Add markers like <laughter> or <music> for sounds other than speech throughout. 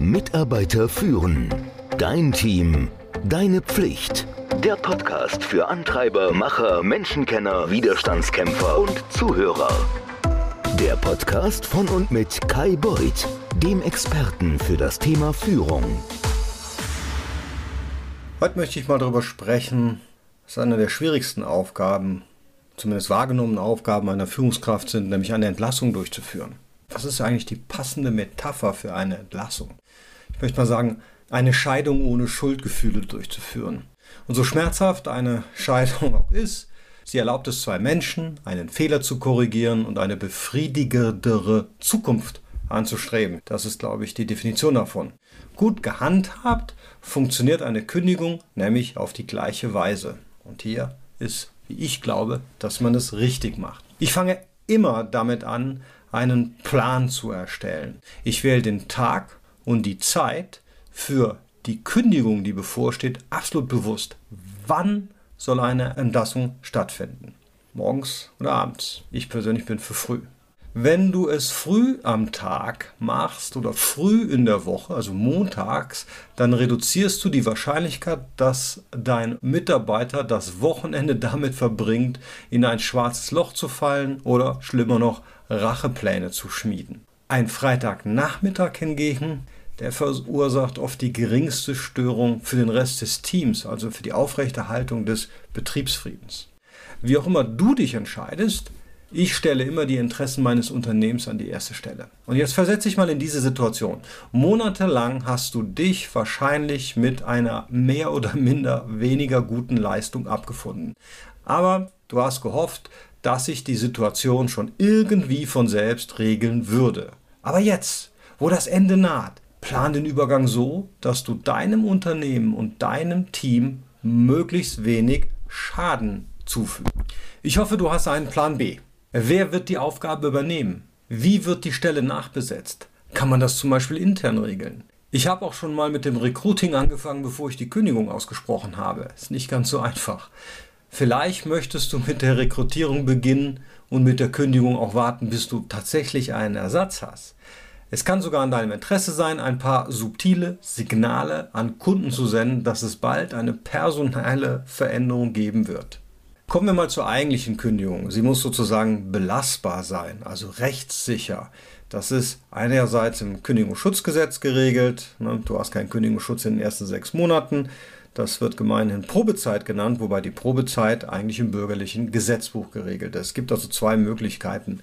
Mitarbeiter führen. Dein Team. Deine Pflicht. Der Podcast für Antreiber, Macher, Menschenkenner, Widerstandskämpfer und Zuhörer. Der Podcast von und mit Kai Beuth, dem Experten für das Thema Führung. Heute möchte ich mal darüber sprechen, was eine der schwierigsten Aufgaben, zumindest wahrgenommenen Aufgaben einer Führungskraft sind, nämlich eine Entlassung durchzuführen. Was ist eigentlich die passende Metapher für eine Entlassung? Ich möchte mal sagen, eine Scheidung ohne Schuldgefühle durchzuführen. Und so schmerzhaft eine Scheidung auch ist, sie erlaubt es zwei Menschen, einen Fehler zu korrigieren und eine befriedigendere Zukunft anzustreben. Das ist, glaube ich, die Definition davon. Gut gehandhabt funktioniert eine Kündigung nämlich auf die gleiche Weise. Und hier ist, wie ich glaube, dass man es richtig macht. Ich fange immer damit an, einen Plan zu erstellen. Ich wähle den Tag und die Zeit für die Kündigung, die bevorsteht, absolut bewusst. Wann soll eine Entlassung stattfinden? Morgens oder abends? Ich persönlich bin für früh. Wenn du es früh am Tag machst oder früh in der Woche, also montags, dann reduzierst du die Wahrscheinlichkeit, dass dein Mitarbeiter das Wochenende <laughs> damit verbringt, in ein schwarzes Loch zu fallen oder schlimmer noch Rachepläne zu schmieden. Ein Freitagnachmittag hingegen, der verursacht oft die geringste Störung für den Rest des Teams, also für die Aufrechterhaltung des Betriebsfriedens. Wie auch immer du dich entscheidest, ich stelle immer die Interessen meines Unternehmens an die erste Stelle. Und jetzt versetze ich mal in diese Situation. Monatelang hast du dich wahrscheinlich mit einer mehr oder minder weniger guten Leistung abgefunden. Aber du hast gehofft, dass sich die Situation schon irgendwie von selbst regeln würde. Aber jetzt, wo das Ende naht, plan den Übergang so, dass du deinem Unternehmen und deinem Team möglichst wenig Schaden zufügst. Ich hoffe, du hast einen Plan B. Wer wird die Aufgabe übernehmen? Wie wird die Stelle nachbesetzt? Kann man das zum Beispiel intern regeln? Ich habe auch schon mal mit dem Recruiting angefangen, bevor ich die Kündigung ausgesprochen habe. Ist nicht ganz so einfach. Vielleicht möchtest du mit der Rekrutierung beginnen und mit der Kündigung auch warten, bis du tatsächlich einen Ersatz hast. Es kann sogar in deinem Interesse sein, ein paar subtile Signale an Kunden zu senden, dass es bald eine personelle Veränderung geben wird. Kommen wir mal zur eigentlichen Kündigung. Sie muss sozusagen belastbar sein, also rechtssicher. Das ist einerseits im Kündigungsschutzgesetz geregelt. Ne? Du hast keinen Kündigungsschutz in den ersten sechs Monaten. Das wird gemeinhin Probezeit genannt, wobei die Probezeit eigentlich im bürgerlichen Gesetzbuch geregelt ist. Es gibt also zwei Möglichkeiten,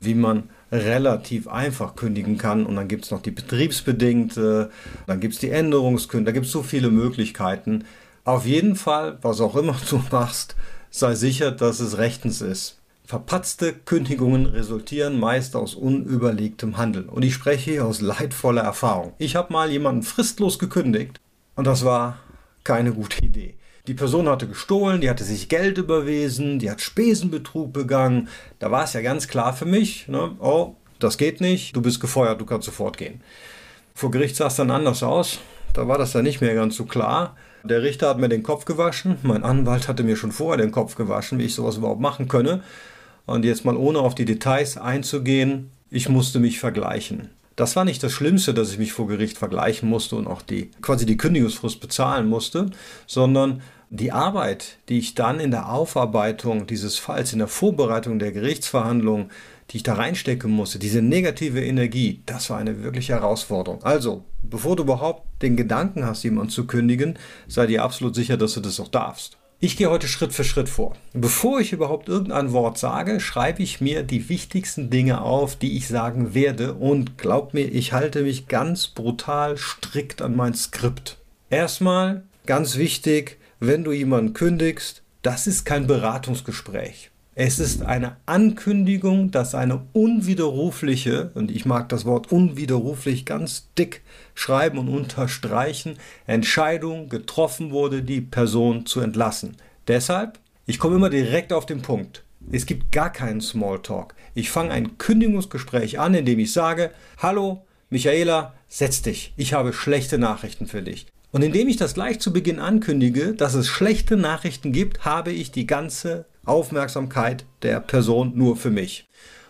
wie man relativ einfach kündigen kann. Und dann gibt es noch die betriebsbedingte, dann gibt es die Änderungskündigung, da gibt es so viele Möglichkeiten. Auf jeden Fall, was auch immer du <laughs> machst, sei sicher, dass es rechtens ist. Verpatzte Kündigungen resultieren meist aus unüberlegtem Handeln. Und ich spreche hier aus leidvoller Erfahrung. Ich habe mal jemanden fristlos gekündigt und das war keine gute Idee. Die Person hatte gestohlen, die hatte sich Geld überwiesen, die hat Spesenbetrug begangen. Da war es ja ganz klar für mich, ne? oh, das geht nicht, du bist gefeuert, du kannst sofort gehen. Vor Gericht sah es dann anders aus. Da war das dann nicht mehr ganz so klar. Der Richter hat mir den Kopf gewaschen. Mein Anwalt hatte mir schon vorher den Kopf gewaschen, wie ich sowas überhaupt machen könne. Und jetzt mal ohne auf die Details einzugehen, ich musste mich vergleichen. Das war nicht das Schlimmste, dass ich mich vor Gericht vergleichen musste und auch die quasi die Kündigungsfrist bezahlen musste, sondern die Arbeit, die ich dann in der Aufarbeitung dieses Falls, in der Vorbereitung der Gerichtsverhandlung, die ich da reinstecken musste, diese negative Energie, das war eine wirkliche Herausforderung. Also, bevor du überhaupt den Gedanken hast, jemanden zu kündigen, sei dir absolut sicher, dass du das auch darfst. Ich gehe heute Schritt für Schritt vor. Bevor ich überhaupt irgendein Wort sage, schreibe ich mir die wichtigsten Dinge auf, die ich sagen werde und glaub mir, ich halte mich ganz brutal strikt an mein Skript. Erstmal, ganz wichtig, wenn du jemanden kündigst, das ist kein Beratungsgespräch. Es ist eine Ankündigung, dass eine unwiderrufliche, und ich mag das Wort unwiderruflich ganz dick schreiben und unterstreichen, Entscheidung getroffen wurde, die Person zu entlassen. Deshalb, ich komme immer direkt auf den Punkt. Es gibt gar keinen Smalltalk. Ich fange ein Kündigungsgespräch an, indem ich sage, hallo, Michaela, setz dich. Ich habe schlechte Nachrichten für dich. Und indem ich das gleich zu Beginn ankündige, dass es schlechte Nachrichten gibt, habe ich die ganze Aufmerksamkeit der Person nur für mich.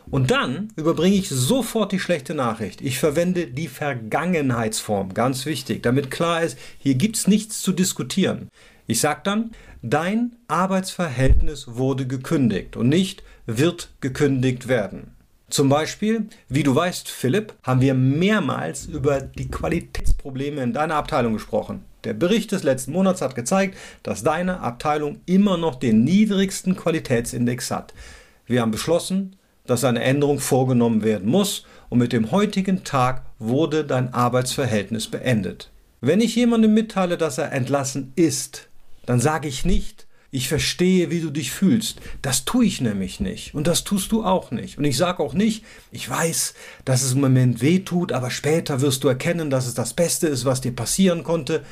Und dann überbringe ich sofort die schlechte Nachricht. Ich verwende die Vergangenheitsform, ganz wichtig, damit klar ist, hier gibt es nichts zu diskutieren. Ich sage dann, dein Arbeitsverhältnis wurde gekündigt und nicht wird gekündigt werden. Zum Beispiel, wie du weißt, Philipp, haben wir mehrmals über die Qualitätsprobleme in deiner Abteilung gesprochen. Der Bericht des letzten Monats hat gezeigt, dass deine Abteilung immer noch den niedrigsten Qualitätsindex hat. Wir haben beschlossen, dass eine Änderung vorgenommen werden muss und mit dem heutigen Tag wurde dein Arbeitsverhältnis beendet. Wenn ich jemandem mitteile, dass er entlassen ist, dann sage ich nicht, ich verstehe, wie du dich fühlst. Das tue ich nämlich nicht. Und das tust du auch nicht. Und ich sage auch nicht, ich weiß, dass es im Moment weh tut, aber später wirst du erkennen, dass es das Beste ist, was dir passieren konnte.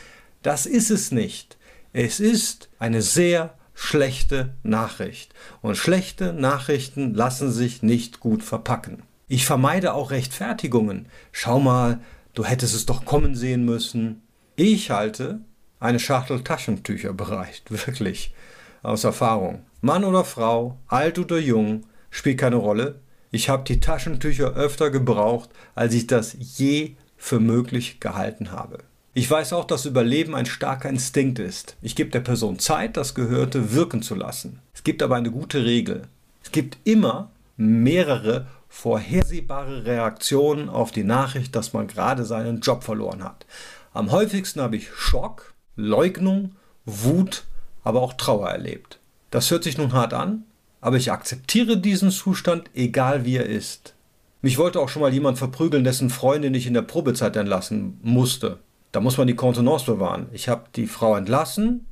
Das ist es nicht. Es ist eine sehr schlechte Nachricht. Und schlechte Nachrichten lassen sich nicht gut verpacken. Ich vermeide auch Rechtfertigungen. Schau mal, du hättest es doch kommen sehen müssen. Ich halte eine Schachtel Taschentücher bereit, <laughs> wirklich aus Erfahrung. Mann oder Frau, alt oder jung, spielt keine Rolle. Ich habe die Taschentücher öfter gebraucht, als ich das je für möglich gehalten habe. Ich weiß auch, dass Überleben ein starker Instinkt ist. Ich gebe der Person Zeit, das Gehörte wirken zu lassen. Es gibt aber eine gute Regel. Es gibt immer mehrere vorhersehbare Reaktionen auf die Nachricht, dass man gerade seinen Job verloren hat. Am häufigsten habe ich Schock, Leugnung, Wut aber auch Trauer erlebt. Das hört sich nun hart an, aber ich akzeptiere diesen Zustand, egal wie er ist. Mich wollte auch schon mal jemand verprügeln, dessen Freundin ich in der Probezeit entlassen musste. Da muss man die Kontenance bewahren. Ich habe die Frau entlassen,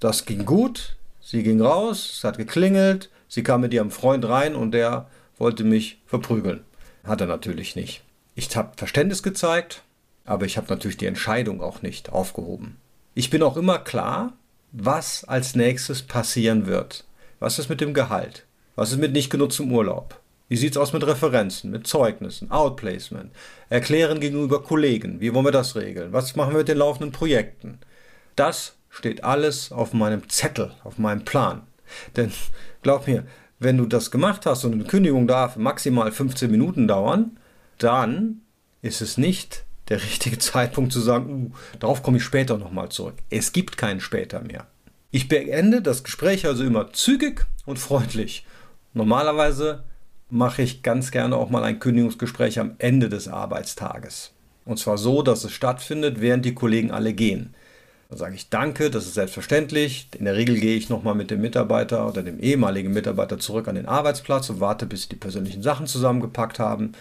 das ging gut, sie ging raus, es hat geklingelt, sie kam mit ihrem Freund rein und der wollte mich verprügeln. Hat er natürlich nicht. Ich habe Verständnis gezeigt, aber ich habe natürlich die Entscheidung auch nicht aufgehoben. Ich bin auch immer klar, was als nächstes passieren wird. Was ist mit dem Gehalt? Was ist mit nicht genutztem Urlaub? Wie sieht es aus mit Referenzen, mit Zeugnissen, Outplacement? Erklären gegenüber Kollegen, wie wollen wir das regeln? Was machen wir mit den laufenden Projekten? Das steht alles auf meinem Zettel, auf meinem Plan. Denn glaub mir, wenn du das gemacht hast und eine Kündigung darf maximal 15 Minuten dauern, dann ist es nicht der richtige <laughs> Zeitpunkt zu sagen, uh, darauf komme ich später nochmal zurück. Es gibt keinen später mehr. Ich beende das Gespräch also immer zügig und freundlich. Normalerweise mache ich ganz gerne auch mal ein Kündigungsgespräch am Ende des Arbeitstages. Und zwar so, dass es stattfindet, während die Kollegen alle gehen. Dann sage ich Danke, das ist selbstverständlich. In der Regel gehe ich nochmal mit dem Mitarbeiter oder dem ehemaligen Mitarbeiter zurück an den Arbeitsplatz und warte, bis sie die persönlichen Sachen zusammengepackt haben.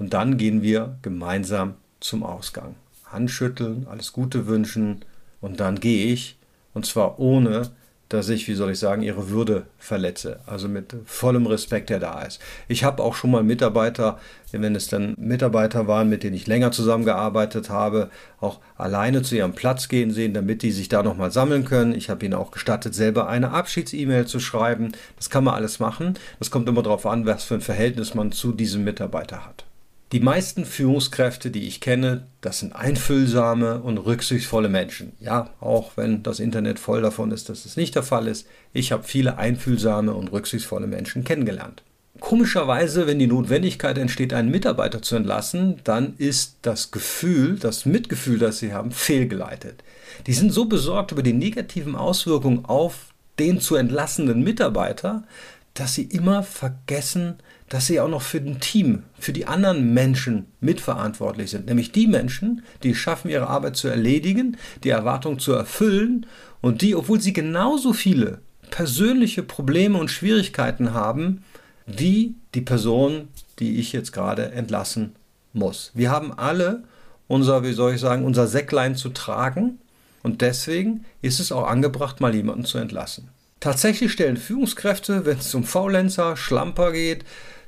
Und dann gehen wir gemeinsam zum Ausgang. Handschütteln, alles Gute wünschen und dann gehe ich. Und zwar ohne, dass ich, wie soll ich sagen, ihre Würde verletze. Also mit vollem Respekt, der da ist. Ich habe auch schon mal Mitarbeiter, wenn es dann Mitarbeiter waren, mit denen ich länger zusammengearbeitet habe, auch alleine zu ihrem Platz gehen sehen, damit die sich da nochmal sammeln können. Ich habe ihnen auch gestattet, selber eine Abschieds-E-Mail zu schreiben. Das kann man alles machen. Das kommt immer darauf an, was für ein Verhältnis man zu diesem Mitarbeiter hat. Die meisten Führungskräfte, die ich kenne, das sind einfühlsame und rücksichtsvolle Menschen. Ja, auch wenn das Internet voll davon ist, dass es nicht der Fall ist. Ich habe viele einfühlsame und rücksichtsvolle Menschen kennengelernt. Komischerweise, wenn die Notwendigkeit entsteht, einen Mitarbeiter zu entlassen, dann ist das Gefühl, das Mitgefühl, das sie haben, fehlgeleitet. Die sind so besorgt über die negativen Auswirkungen auf den zu entlassenen Mitarbeiter, dass sie immer vergessen, dass sie auch noch für ein Team, für die anderen Menschen mitverantwortlich sind. Nämlich die Menschen, die es schaffen, ihre Arbeit zu erledigen, die Erwartungen zu erfüllen und die, obwohl sie genauso viele persönliche Probleme und Schwierigkeiten haben, wie die Person, die ich jetzt gerade entlassen muss. Wir haben alle unser, wie soll ich sagen, unser Säcklein zu tragen und deswegen ist es auch angebracht, mal jemanden zu entlassen. Tatsächlich stellen Führungskräfte, wenn es um Faulenzer, Schlamper geht,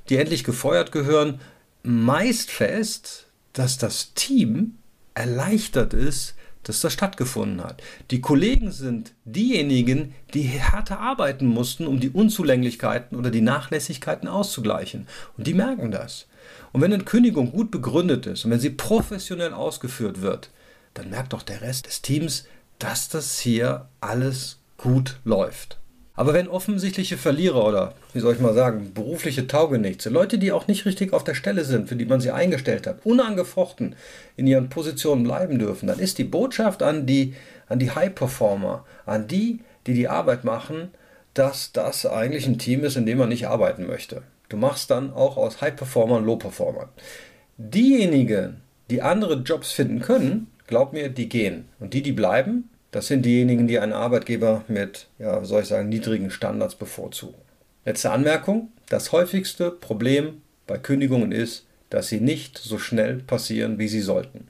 die endlich gefeuert gehören, meist fest, dass das Team erleichtert ist, dass das stattgefunden hat. Die Kollegen sind diejenigen, die härter arbeiten mussten, um die Unzulänglichkeiten oder die Nachlässigkeiten auszugleichen. Und die merken das. Und wenn eine Kündigung gut begründet ist und wenn sie professionell ausgeführt wird, dann merkt doch der Rest des Teams, dass das hier alles gut läuft. Aber wenn offensichtliche Verlierer oder, wie soll ich mal sagen, berufliche Taugenichtse, Leute, die auch nicht richtig auf der Stelle sind, für die man sie eingestellt hat, unangefochten in ihren Positionen bleiben dürfen, dann ist die Botschaft an die, an die High-Performer, an die, die die Arbeit machen, dass das eigentlich ein Team ist, in dem man nicht arbeiten möchte. Du machst dann auch aus High-Performern Low-Performern. Diejenigen, die andere Jobs finden können, glaub mir, die gehen. Und die, die bleiben, das sind diejenigen, die einen Arbeitgeber mit, ja, soll ich sagen, niedrigen Standards bevorzugen. Letzte Anmerkung. Das häufigste Problem bei Kündigungen ist, dass sie nicht so schnell passieren, wie sie sollten.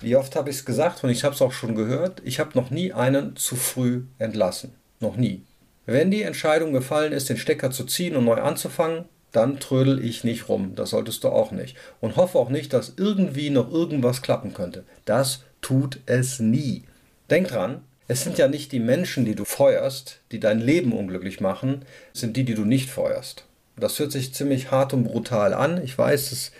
Wie oft habe ich es gesagt und ich habe es auch schon gehört, ich habe noch nie einen zu früh entlassen. Noch nie. Wenn die Entscheidung gefallen ist, den Stecker zu ziehen und neu anzufangen, dann trödel ich nicht rum. Das solltest du auch nicht. Und hoffe auch nicht, dass irgendwie noch irgendwas klappen könnte. Das tut es nie. Denk dran, es sind ja nicht die Menschen, die du feuerst, die dein Leben unglücklich machen, es sind die, die du nicht feuerst. Das hört sich ziemlich hart und brutal an. Ich weiß, es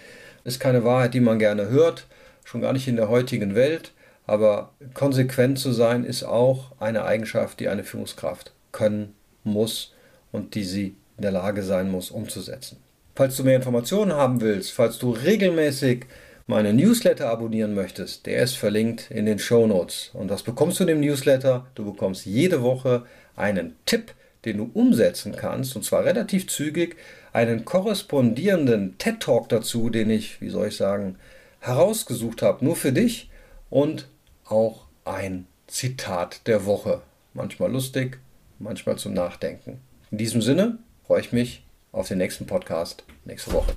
ist keine Wahrheit, die man gerne hört, schon gar nicht in der heutigen Welt. Aber konsequent zu sein ist auch eine Eigenschaft, die eine Führungskraft können muss und die sie in der Lage sein muss umzusetzen. Falls du mehr Informationen haben willst, falls du regelmäßig meine Newsletter abonnieren möchtest, der ist verlinkt in den Show Notes. Und was bekommst du in dem Newsletter? Du bekommst jede Woche einen Tipp, den du umsetzen kannst, und zwar relativ zügig, einen korrespondierenden TED Talk dazu, den ich, wie soll ich sagen, herausgesucht habe, nur für dich und auch ein Zitat der Woche. Manchmal lustig, manchmal zum Nachdenken. In diesem Sinne freue ich mich auf den nächsten Podcast nächste Woche.